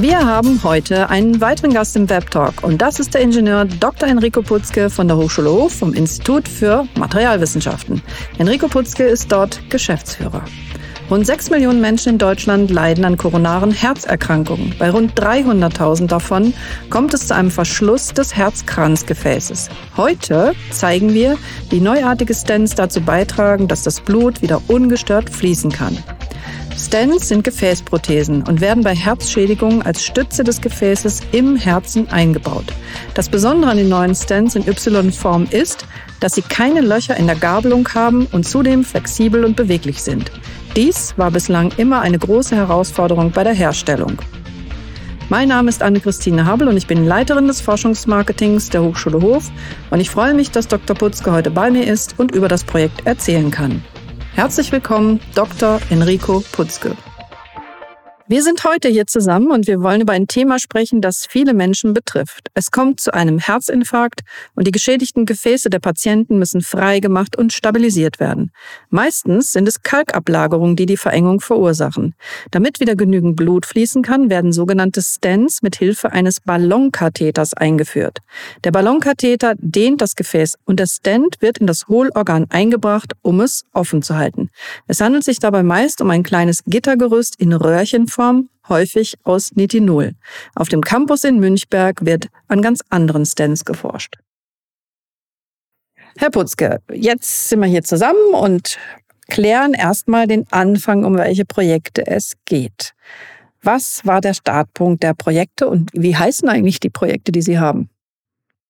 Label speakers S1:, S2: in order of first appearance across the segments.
S1: Wir haben heute einen weiteren Gast im Web Talk und das ist der Ingenieur Dr. Enrico Putzke von der Hochschule Hof vom Institut für Materialwissenschaften. Enrico Putzke ist dort Geschäftsführer. Rund 6 Millionen Menschen in Deutschland leiden an koronaren Herzerkrankungen. Bei rund 300.000 davon kommt es zu einem Verschluss des Herzkranzgefäßes. Heute zeigen wir, wie neuartige Stents dazu beitragen, dass das Blut wieder ungestört fließen kann. Stents sind Gefäßprothesen und werden bei Herzschädigungen als Stütze des Gefäßes im Herzen eingebaut. Das Besondere an den neuen Stents in Y-Form ist, dass sie keine Löcher in der Gabelung haben und zudem flexibel und beweglich sind. Dies war bislang immer eine große Herausforderung bei der Herstellung. Mein Name ist Anne-Christine Habel und ich bin Leiterin des Forschungsmarketings der Hochschule Hof und ich freue mich, dass Dr. Putzke heute bei mir ist und über das Projekt erzählen kann. Herzlich willkommen, Dr. Enrico Putzke. Wir sind heute hier zusammen und wir wollen über ein Thema sprechen, das viele Menschen betrifft. Es kommt zu einem Herzinfarkt und die geschädigten Gefäße der Patienten müssen freigemacht und stabilisiert werden. Meistens sind es Kalkablagerungen, die die Verengung verursachen. Damit wieder genügend Blut fließen kann, werden sogenannte Stents mit Hilfe eines Ballonkatheters eingeführt. Der Ballonkatheter dehnt das Gefäß und der Stent wird in das Hohlorgan eingebracht, um es offen zu halten. Es handelt sich dabei meist um ein kleines Gittergerüst in Röhrchen Form, häufig aus Nitinol. Auf dem Campus in Münchberg wird an ganz anderen Stents geforscht. Herr Putzke, jetzt sind wir hier zusammen und klären erstmal den Anfang, um welche Projekte es geht. Was war der Startpunkt der Projekte und wie heißen eigentlich die Projekte, die Sie haben?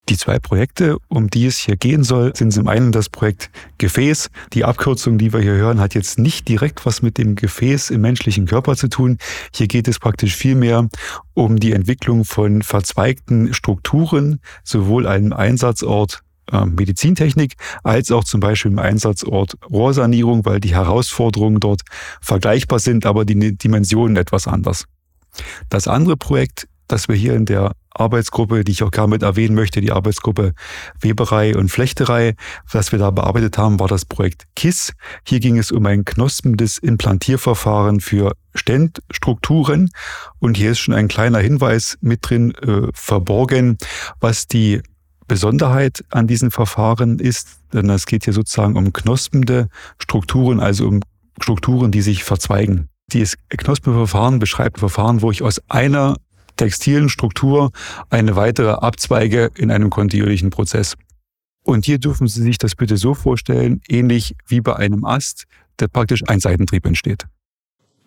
S2: Die zwei Projekte, um die es hier gehen soll, sind zum einen das Projekt Gefäß. Die Abkürzung, die wir hier hören, hat jetzt nicht direkt was mit dem Gefäß im menschlichen Körper zu tun. Hier geht es praktisch vielmehr um die Entwicklung von verzweigten Strukturen, sowohl einem Einsatzort äh, Medizintechnik als auch zum Beispiel im Einsatzort Rohrsanierung, weil die Herausforderungen dort vergleichbar sind, aber die Dimensionen etwas anders. Das andere Projekt, das wir hier in der Arbeitsgruppe, die ich auch gerne mit erwähnen möchte, die Arbeitsgruppe Weberei und Flechterei. Was wir da bearbeitet haben, war das Projekt KISS. Hier ging es um ein knospendes Implantierverfahren für Stentstrukturen. Und hier ist schon ein kleiner Hinweis mit drin äh, verborgen, was die Besonderheit an diesen Verfahren ist, denn es geht hier sozusagen um knospende Strukturen, also um Strukturen, die sich verzweigen. Dieses Knospenverfahren beschreibt Verfahren, wo ich aus einer textilen Struktur eine weitere abzweige in einem kontinuierlichen Prozess. Und hier dürfen Sie sich das bitte so vorstellen, ähnlich wie bei einem Ast, der praktisch ein Seitentrieb entsteht.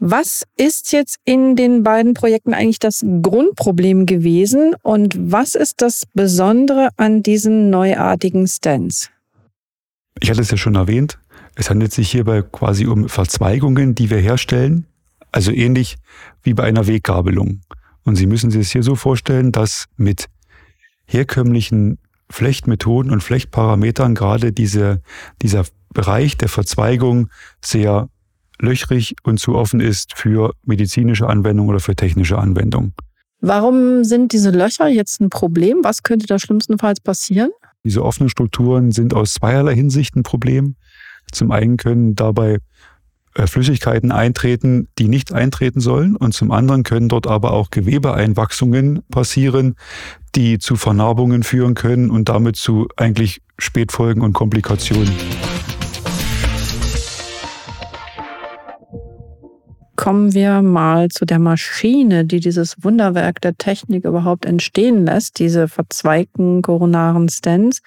S1: Was ist jetzt in den beiden Projekten eigentlich das Grundproblem gewesen und was ist das Besondere an diesen neuartigen Stents?
S2: Ich hatte es ja schon erwähnt, es handelt sich hierbei quasi um Verzweigungen, die wir herstellen, also ähnlich wie bei einer Weggabelung. Und Sie müssen sich es hier so vorstellen, dass mit herkömmlichen Flechtmethoden und Flechtparametern gerade diese, dieser Bereich der Verzweigung sehr löchrig und zu offen ist für medizinische Anwendung oder für technische Anwendung.
S1: Warum sind diese Löcher jetzt ein Problem? Was könnte da schlimmstenfalls passieren?
S2: Diese offenen Strukturen sind aus zweierlei Hinsicht ein Problem. Zum einen können dabei Flüssigkeiten eintreten, die nicht eintreten sollen. Und zum anderen können dort aber auch Gewebeeinwachsungen passieren, die zu Vernarbungen führen können und damit zu eigentlich Spätfolgen und Komplikationen.
S1: Kommen wir mal zu der Maschine, die dieses Wunderwerk der Technik überhaupt entstehen lässt, diese verzweigten koronaren Stents.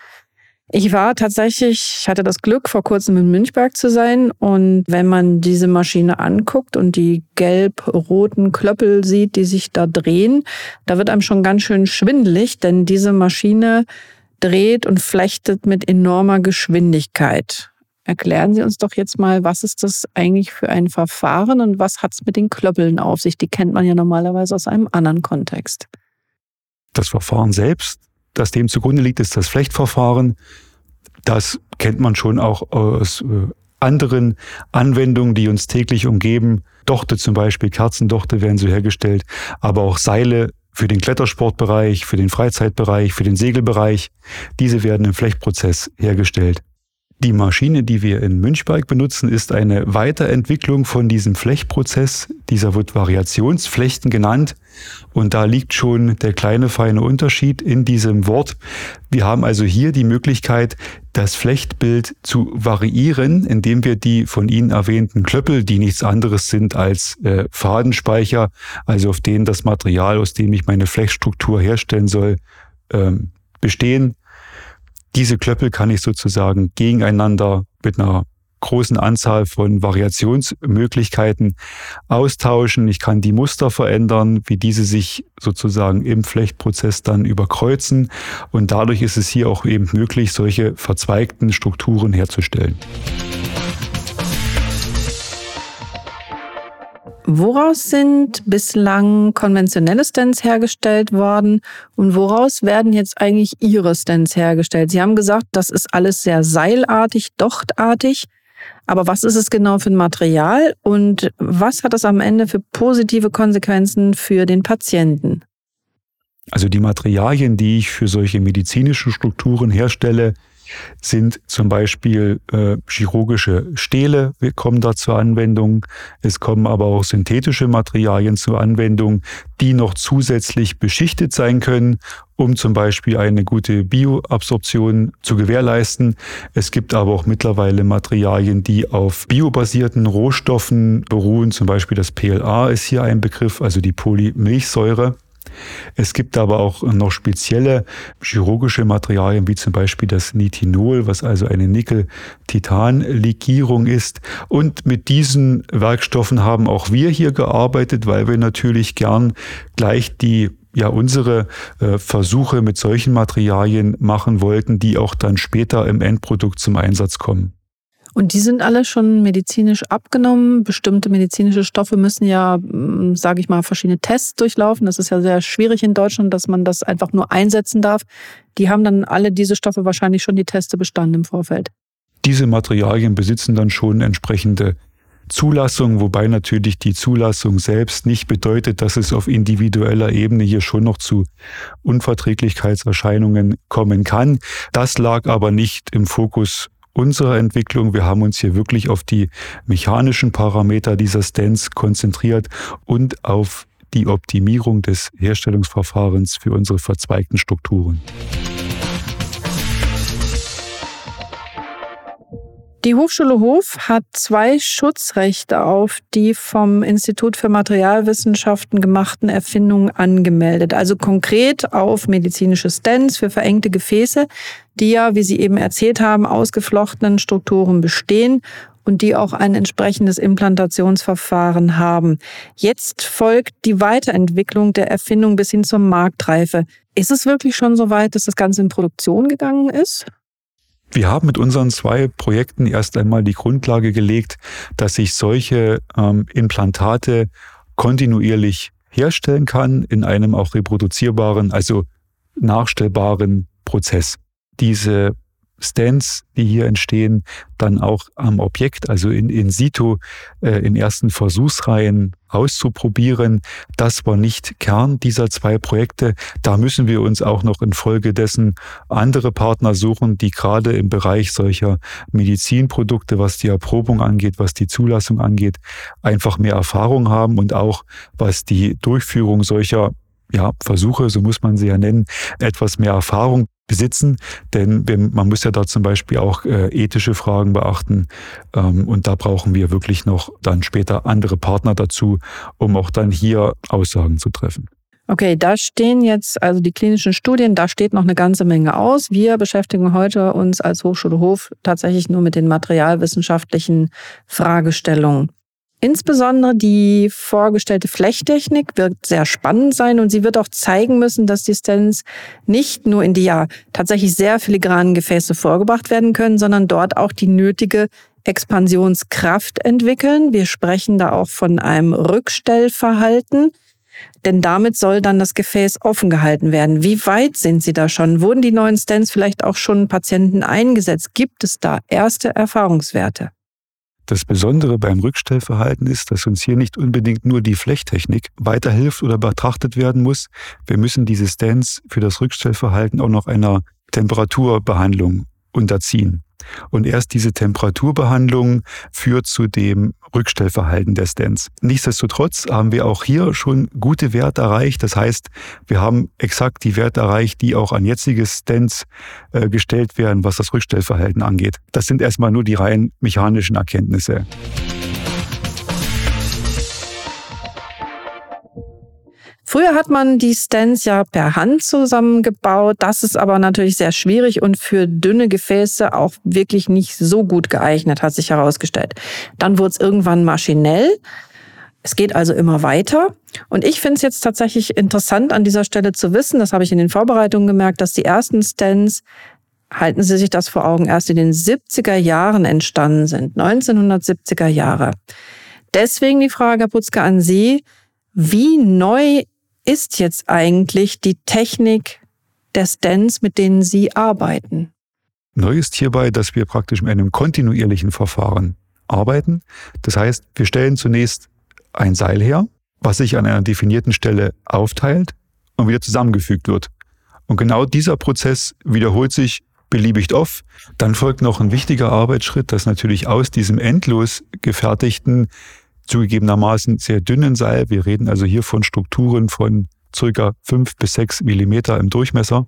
S1: Ich war tatsächlich, ich hatte das Glück, vor kurzem in Münchberg zu sein. Und wenn man diese Maschine anguckt und die gelb-roten Klöppel sieht, die sich da drehen, da wird einem schon ganz schön schwindelig, denn diese Maschine dreht und flechtet mit enormer Geschwindigkeit. Erklären Sie uns doch jetzt mal, was ist das eigentlich für ein Verfahren und was hat es mit den Klöppeln auf sich? Die kennt man ja normalerweise aus einem anderen Kontext.
S2: Das Verfahren selbst das dem zugrunde liegt, ist das Flechtverfahren. Das kennt man schon auch aus äh, anderen Anwendungen, die uns täglich umgeben. Dochte zum Beispiel, Kerzendochte werden so hergestellt, aber auch Seile für den Klettersportbereich, für den Freizeitbereich, für den Segelbereich. Diese werden im Flechtprozess hergestellt. Die Maschine, die wir in Münchberg benutzen, ist eine Weiterentwicklung von diesem Flechtprozess. Dieser wird Variationsflechten genannt. Und da liegt schon der kleine feine Unterschied in diesem Wort. Wir haben also hier die Möglichkeit, das Flechtbild zu variieren, indem wir die von Ihnen erwähnten Klöppel, die nichts anderes sind als äh, Fadenspeicher, also auf denen das Material, aus dem ich meine Flechtstruktur herstellen soll, ähm, bestehen, diese Klöppel kann ich sozusagen gegeneinander mit einer großen Anzahl von Variationsmöglichkeiten austauschen. Ich kann die Muster verändern, wie diese sich sozusagen im Flechtprozess dann überkreuzen. Und dadurch ist es hier auch eben möglich, solche verzweigten Strukturen herzustellen.
S1: Woraus sind bislang konventionelle Stents hergestellt worden und woraus werden jetzt eigentlich Ihre Stents hergestellt? Sie haben gesagt, das ist alles sehr seilartig, dochtartig. Aber was ist es genau für ein Material und was hat das am Ende für positive Konsequenzen für den Patienten?
S2: Also die Materialien, die ich für solche medizinischen Strukturen herstelle, sind zum Beispiel äh, chirurgische Stähle kommen da zur Anwendung. Es kommen aber auch synthetische Materialien zur Anwendung, die noch zusätzlich beschichtet sein können, um zum Beispiel eine gute Bioabsorption zu gewährleisten. Es gibt aber auch mittlerweile Materialien, die auf biobasierten Rohstoffen beruhen. Zum Beispiel das PLA ist hier ein Begriff, also die Polymilchsäure. Es gibt aber auch noch spezielle chirurgische Materialien, wie zum Beispiel das Nitinol, was also eine Nickel-Titan-Legierung ist. Und mit diesen Werkstoffen haben auch wir hier gearbeitet, weil wir natürlich gern gleich die ja unsere äh, Versuche mit solchen Materialien machen wollten, die auch dann später im Endprodukt zum Einsatz kommen.
S1: Und die sind alle schon medizinisch abgenommen. Bestimmte medizinische Stoffe müssen ja, hm, sage ich mal, verschiedene Tests durchlaufen. Das ist ja sehr schwierig in Deutschland, dass man das einfach nur einsetzen darf. Die haben dann alle diese Stoffe wahrscheinlich schon die Teste bestanden im Vorfeld.
S2: Diese Materialien besitzen dann schon entsprechende Zulassung, wobei natürlich die Zulassung selbst nicht bedeutet, dass es auf individueller Ebene hier schon noch zu Unverträglichkeitserscheinungen kommen kann. Das lag aber nicht im Fokus unserer Entwicklung. Wir haben uns hier wirklich auf die mechanischen Parameter dieser Stents konzentriert und auf die Optimierung des Herstellungsverfahrens für unsere verzweigten Strukturen.
S1: Die Hochschule Hof hat zwei Schutzrechte auf die vom Institut für Materialwissenschaften gemachten Erfindungen angemeldet. Also konkret auf medizinische Stents für verengte Gefäße, die ja, wie Sie eben erzählt haben, ausgeflochtenen Strukturen bestehen und die auch ein entsprechendes Implantationsverfahren haben. Jetzt folgt die Weiterentwicklung der Erfindung bis hin zur Marktreife. Ist es wirklich schon so weit, dass das Ganze in Produktion gegangen ist?
S2: Wir haben mit unseren zwei Projekten erst einmal die Grundlage gelegt, dass ich solche ähm, Implantate kontinuierlich herstellen kann in einem auch reproduzierbaren, also nachstellbaren Prozess. Diese Stents, die hier entstehen, dann auch am Objekt, also in, in situ, äh, in ersten Versuchsreihen auszuprobieren. Das war nicht Kern dieser zwei Projekte. Da müssen wir uns auch noch infolgedessen andere Partner suchen, die gerade im Bereich solcher Medizinprodukte, was die Erprobung angeht, was die Zulassung angeht, einfach mehr Erfahrung haben und auch was die Durchführung solcher ja, Versuche, so muss man sie ja nennen, etwas mehr Erfahrung besitzen, denn man muss ja da zum Beispiel auch äh, ethische Fragen beachten ähm, und da brauchen wir wirklich noch dann später andere Partner dazu, um auch dann hier Aussagen zu treffen.
S1: Okay, da stehen jetzt also die klinischen Studien, da steht noch eine ganze Menge aus. Wir beschäftigen heute uns als Hochschule Hof tatsächlich nur mit den materialwissenschaftlichen Fragestellungen. Insbesondere die vorgestellte Flechttechnik wird sehr spannend sein und sie wird auch zeigen müssen, dass die Stents nicht nur in die ja tatsächlich sehr filigranen Gefäße vorgebracht werden können, sondern dort auch die nötige Expansionskraft entwickeln. Wir sprechen da auch von einem Rückstellverhalten. Denn damit soll dann das Gefäß offen gehalten werden. Wie weit sind Sie da schon? Wurden die neuen Stents vielleicht auch schon Patienten eingesetzt? Gibt es da erste Erfahrungswerte?
S2: Das Besondere beim Rückstellverhalten ist, dass uns hier nicht unbedingt nur die Flechttechnik weiterhilft oder betrachtet werden muss. Wir müssen diese Stents für das Rückstellverhalten auch noch einer Temperaturbehandlung unterziehen. Und erst diese Temperaturbehandlung führt zu dem Rückstellverhalten der Stents. Nichtsdestotrotz haben wir auch hier schon gute Werte erreicht. Das heißt, wir haben exakt die Werte erreicht, die auch an jetzige Stents äh, gestellt werden, was das Rückstellverhalten angeht. Das sind erstmal nur die rein mechanischen Erkenntnisse.
S1: Früher hat man die Stents ja per Hand zusammengebaut. Das ist aber natürlich sehr schwierig und für dünne Gefäße auch wirklich nicht so gut geeignet, hat sich herausgestellt. Dann wurde es irgendwann maschinell. Es geht also immer weiter. Und ich finde es jetzt tatsächlich interessant an dieser Stelle zu wissen, das habe ich in den Vorbereitungen gemerkt, dass die ersten Stents, halten Sie sich das vor Augen, erst in den 70er Jahren entstanden sind, 1970er Jahre. Deswegen die Frage, Herr Putzke, an Sie. Wie neu ist jetzt eigentlich die Technik der Stents, mit denen Sie arbeiten?
S2: Neu ist hierbei, dass wir praktisch mit einem kontinuierlichen Verfahren arbeiten. Das heißt, wir stellen zunächst ein Seil her, was sich an einer definierten Stelle aufteilt und wieder zusammengefügt wird. Und genau dieser Prozess wiederholt sich beliebig oft. Dann folgt noch ein wichtiger Arbeitsschritt, dass natürlich aus diesem endlos gefertigten zugegebenermaßen sehr dünnen Seil. Wir reden also hier von Strukturen von circa fünf bis sechs Millimeter im Durchmesser,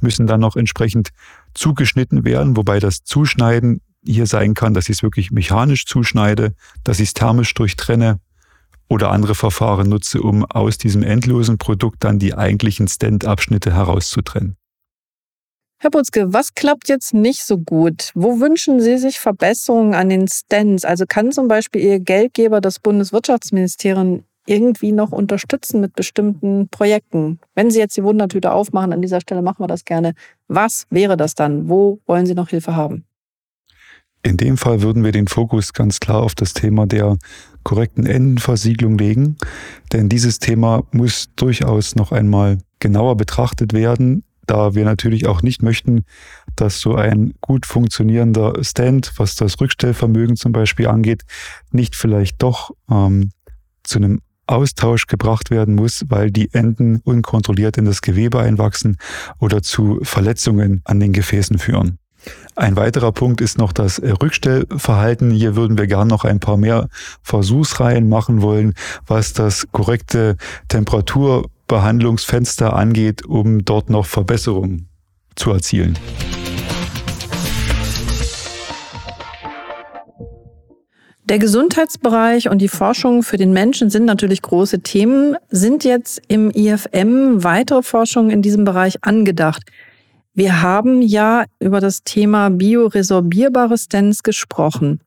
S2: müssen dann noch entsprechend zugeschnitten werden, wobei das Zuschneiden hier sein kann, dass ich es wirklich mechanisch zuschneide, dass ich es thermisch durchtrenne oder andere Verfahren nutze, um aus diesem endlosen Produkt dann die eigentlichen Stand-Abschnitte herauszutrennen.
S1: Herr Putzke, was klappt jetzt nicht so gut? Wo wünschen Sie sich Verbesserungen an den Stents? Also kann zum Beispiel Ihr Geldgeber, das Bundeswirtschaftsministerium, irgendwie noch unterstützen mit bestimmten Projekten? Wenn Sie jetzt die Wundertüte aufmachen, an dieser Stelle machen wir das gerne. Was wäre das dann? Wo wollen Sie noch Hilfe haben?
S2: In dem Fall würden wir den Fokus ganz klar auf das Thema der korrekten Endenversiegelung legen, denn dieses Thema muss durchaus noch einmal genauer betrachtet werden da wir natürlich auch nicht möchten, dass so ein gut funktionierender Stand, was das Rückstellvermögen zum Beispiel angeht, nicht vielleicht doch ähm, zu einem Austausch gebracht werden muss, weil die Enden unkontrolliert in das Gewebe einwachsen oder zu Verletzungen an den Gefäßen führen. Ein weiterer Punkt ist noch das Rückstellverhalten. Hier würden wir gern noch ein paar mehr Versuchsreihen machen wollen, was das korrekte Temperatur Behandlungsfenster angeht, um dort noch Verbesserungen zu erzielen.
S1: Der Gesundheitsbereich und die Forschung für den Menschen sind natürlich große Themen. Sind jetzt im IFM weitere Forschungen in diesem Bereich angedacht? Wir haben ja über das Thema bioresorbierbare Stents gesprochen.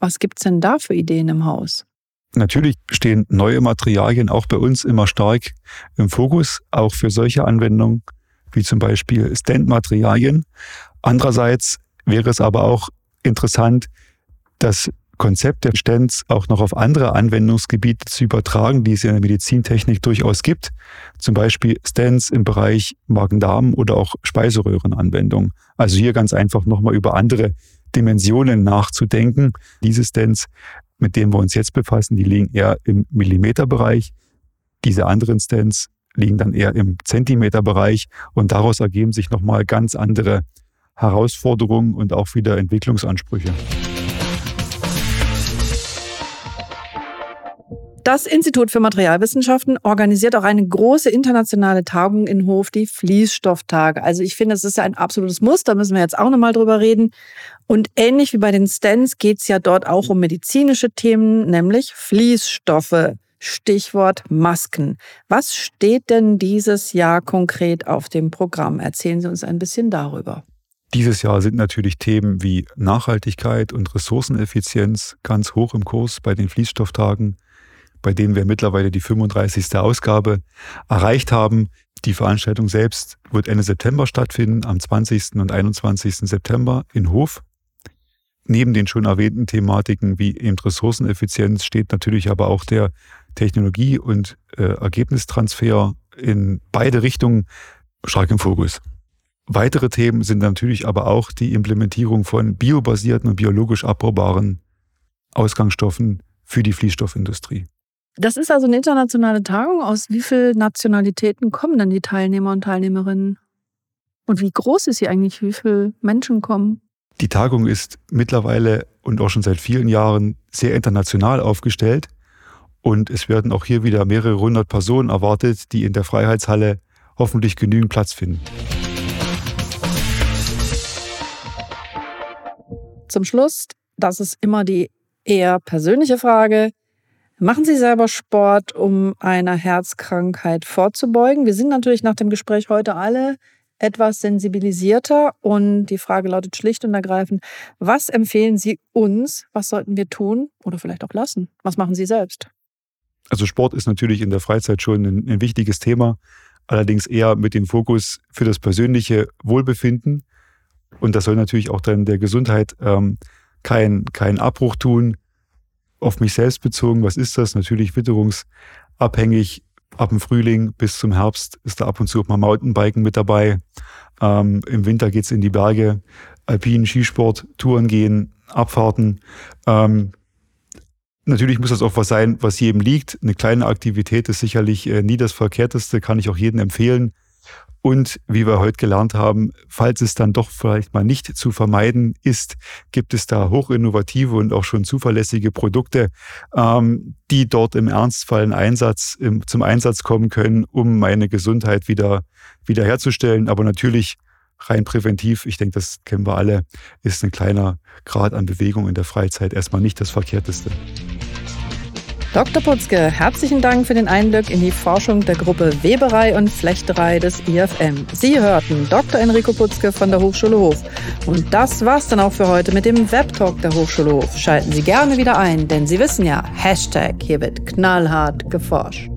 S1: Was gibt's denn da für Ideen im Haus?
S2: Natürlich stehen neue Materialien auch bei uns immer stark im Fokus, auch für solche Anwendungen wie zum Beispiel Stand-Materialien. Andererseits wäre es aber auch interessant, das Konzept der Stents auch noch auf andere Anwendungsgebiete zu übertragen, die es in der Medizintechnik durchaus gibt. Zum Beispiel Stents im Bereich Magen-Darm oder auch Speiseröhrenanwendungen. Also hier ganz einfach nochmal über andere Dimensionen nachzudenken. Diese Stents mit denen wir uns jetzt befassen, die liegen eher im Millimeterbereich. Diese anderen Stents liegen dann eher im Zentimeterbereich und daraus ergeben sich nochmal ganz andere Herausforderungen und auch wieder Entwicklungsansprüche.
S1: Das Institut für Materialwissenschaften organisiert auch eine große internationale Tagung in Hof, die Fließstofftage. Also ich finde, das ist ja ein absolutes Muss, da müssen wir jetzt auch nochmal drüber reden. Und ähnlich wie bei den Stents geht es ja dort auch um medizinische Themen, nämlich Fließstoffe. Stichwort Masken. Was steht denn dieses Jahr konkret auf dem Programm? Erzählen Sie uns ein bisschen darüber.
S2: Dieses Jahr sind natürlich Themen wie Nachhaltigkeit und Ressourceneffizienz ganz hoch im Kurs bei den Fließstofftagen bei denen wir mittlerweile die 35. Ausgabe erreicht haben. Die Veranstaltung selbst wird Ende September stattfinden, am 20. und 21. September in Hof. Neben den schon erwähnten Thematiken wie eben Ressourceneffizienz steht natürlich aber auch der Technologie- und äh, Ergebnistransfer in beide Richtungen stark im Fokus. Weitere Themen sind natürlich aber auch die Implementierung von biobasierten und biologisch abbaubaren Ausgangsstoffen für die Fließstoffindustrie.
S1: Das ist also eine internationale Tagung. Aus wie vielen Nationalitäten kommen denn die Teilnehmer und Teilnehmerinnen? Und wie groß ist sie eigentlich? Wie viele Menschen kommen?
S2: Die Tagung ist mittlerweile und auch schon seit vielen Jahren sehr international aufgestellt. Und es werden auch hier wieder mehrere hundert Personen erwartet, die in der Freiheitshalle hoffentlich genügend Platz finden.
S1: Zum Schluss, das ist immer die eher persönliche Frage. Machen Sie selber Sport, um einer Herzkrankheit vorzubeugen? Wir sind natürlich nach dem Gespräch heute alle etwas sensibilisierter und die Frage lautet schlicht und ergreifend, was empfehlen Sie uns, was sollten wir tun oder vielleicht auch lassen? Was machen Sie selbst?
S2: Also Sport ist natürlich in der Freizeit schon ein, ein wichtiges Thema, allerdings eher mit dem Fokus für das persönliche Wohlbefinden. Und das soll natürlich auch dann der Gesundheit ähm, keinen kein Abbruch tun. Auf mich selbst bezogen, was ist das? Natürlich witterungsabhängig. Ab dem Frühling bis zum Herbst ist da ab und zu auch mal Mountainbiken mit dabei. Ähm, Im Winter geht's in die Berge, Alpinen, Skisport, Touren gehen, Abfahrten. Ähm, Natürlich muss das auch was sein, was jedem liegt. Eine kleine Aktivität ist sicherlich äh, nie das Verkehrteste, kann ich auch jedem empfehlen. Und wie wir heute gelernt haben, falls es dann doch vielleicht mal nicht zu vermeiden ist, gibt es da hochinnovative und auch schon zuverlässige Produkte, ähm, die dort im Ernstfall einen Einsatz, im, zum Einsatz kommen können, um meine Gesundheit wieder wiederherzustellen. Aber natürlich rein präventiv, ich denke, das kennen wir alle, ist ein kleiner Grad an Bewegung in der Freizeit erstmal nicht das Verkehrteste.
S1: Dr. Putzke, herzlichen Dank für den Einblick in die Forschung der Gruppe Weberei und Flechterei des IFM. Sie hörten Dr. Enrico Putzke von der Hochschule Hof. Und das war's dann auch für heute mit dem Webtalk der Hochschule Hof. Schalten Sie gerne wieder ein, denn Sie wissen ja, Hashtag, hier wird knallhart geforscht.